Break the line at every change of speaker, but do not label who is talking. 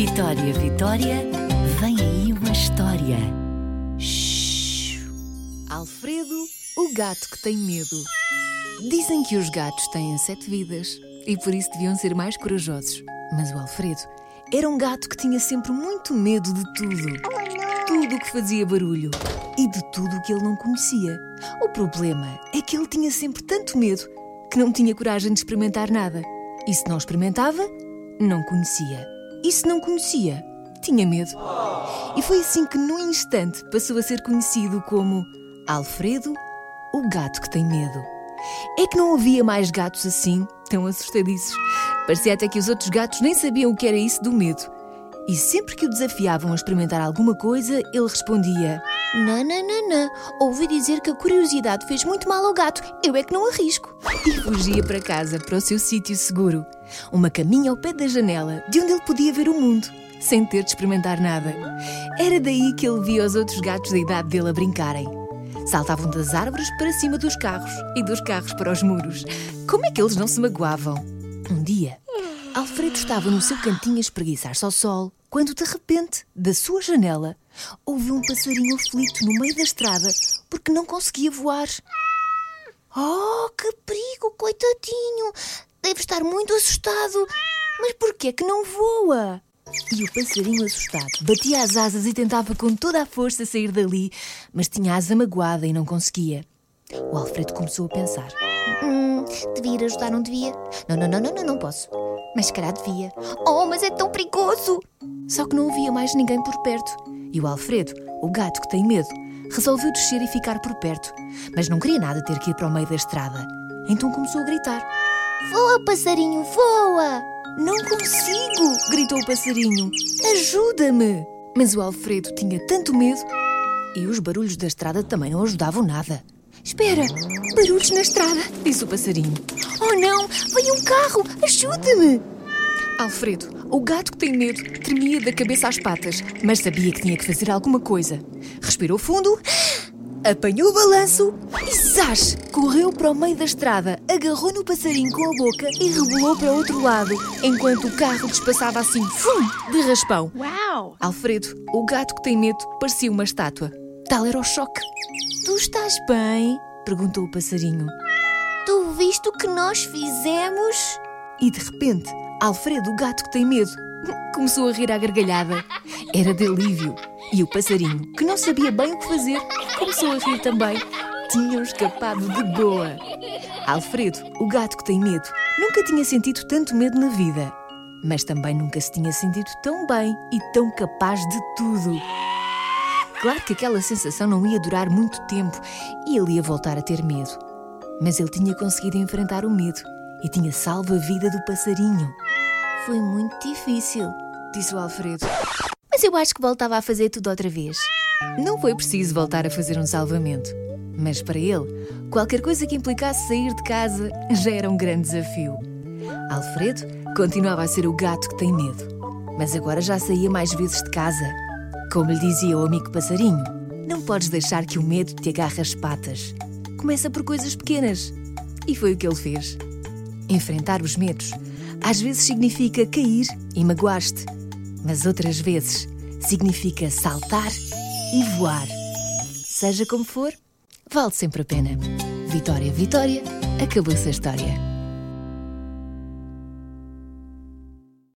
Vitória, Vitória, vem aí uma história. Shhh.
Alfredo, o gato que tem medo. Dizem que os gatos têm sete vidas e por isso deviam ser mais corajosos. Mas o Alfredo era um gato que tinha sempre muito medo de tudo. Tudo o que fazia barulho e de tudo o que ele não conhecia. O problema é que ele tinha sempre tanto medo que não tinha coragem de experimentar nada. E se não experimentava, não conhecia. Se não conhecia, tinha medo. E foi assim que, num instante, passou a ser conhecido como Alfredo, o gato que tem medo. É que não havia mais gatos assim, tão assustadiços. Parecia até que os outros gatos nem sabiam o que era isso do medo. E sempre que o desafiavam a experimentar alguma coisa, ele respondia:
Não, não, não, não. Ouvi dizer que a curiosidade fez muito mal ao gato. Eu é que não arrisco.
E fugia para casa, para o seu sítio seguro. Uma caminha ao pé da janela, de onde ele podia ver o mundo, sem ter de experimentar nada. Era daí que ele via os outros gatos da idade dele a brincarem. Saltavam das árvores para cima dos carros e dos carros para os muros. Como é que eles não se magoavam? Um dia, Alfredo estava no seu cantinho a espreguiçar-se ao sol, quando de repente, da sua janela, ouviu um passarinho aflito no meio da estrada porque não conseguia voar.
Oh, que perigo, coitadinho! Deve estar muito assustado. Mas por que é que não voa?
E o passarinho assustado batia as asas e tentava com toda a força sair dali, mas tinha a asa magoada e não conseguia. O Alfredo começou a pensar.
Hum, devia ir ajudar, não devia? Não, não, não, não, não, não posso. Mas se calhar devia. Oh, mas é tão perigoso!
Só que não havia mais ninguém por perto. E o Alfredo, o gato que tem medo, resolveu descer e ficar por perto. Mas não queria nada ter que ir para o meio da estrada. Então começou a gritar.
Voa, passarinho, voa!
Não consigo! gritou o passarinho. Ajuda-me! Mas o Alfredo tinha tanto medo e os barulhos da estrada também não ajudavam nada.
Espera! Barulhos na estrada!
disse o passarinho.
Oh não! Vem um carro! Ajuda-me!
Alfredo, o gato que tem medo, tremia da cabeça às patas, mas sabia que tinha que fazer alguma coisa. Respirou fundo, apanhou o balanço e zás! Correu para o meio da estrada, agarrou no passarinho com a boca e rebolou para o outro lado, enquanto o carro despassava assim, fum, de raspão.
Uau!
Alfredo, o gato que tem medo, parecia uma estátua. Tal era o choque. Tu estás bem? perguntou o passarinho.
Tu viste o que nós fizemos?
E de repente, Alfredo, o gato que tem medo, começou a rir à gargalhada. Era de alívio. E o passarinho, que não sabia bem o que fazer, começou a rir também. Tinham escapado de boa. Alfredo, o gato que tem medo, nunca tinha sentido tanto medo na vida. Mas também nunca se tinha sentido tão bem e tão capaz de tudo. Claro que aquela sensação não ia durar muito tempo e ele ia voltar a ter medo. Mas ele tinha conseguido enfrentar o medo e tinha salvo a vida do passarinho.
Foi muito difícil,
disse o Alfredo.
Mas eu acho que voltava a fazer tudo outra vez.
Não foi preciso voltar a fazer um salvamento. Mas para ele, qualquer coisa que implicasse sair de casa já era um grande desafio. Alfredo continuava a ser o gato que tem medo, mas agora já saía mais vezes de casa. Como lhe dizia o amigo passarinho, não podes deixar que o medo te agarre as patas. Começa por coisas pequenas. E foi o que ele fez. Enfrentar os medos às vezes significa cair e magoar-te, mas outras vezes significa saltar e voar. Seja como for, vale sempre a pena. Vitória, Vitória, acabou-se a história.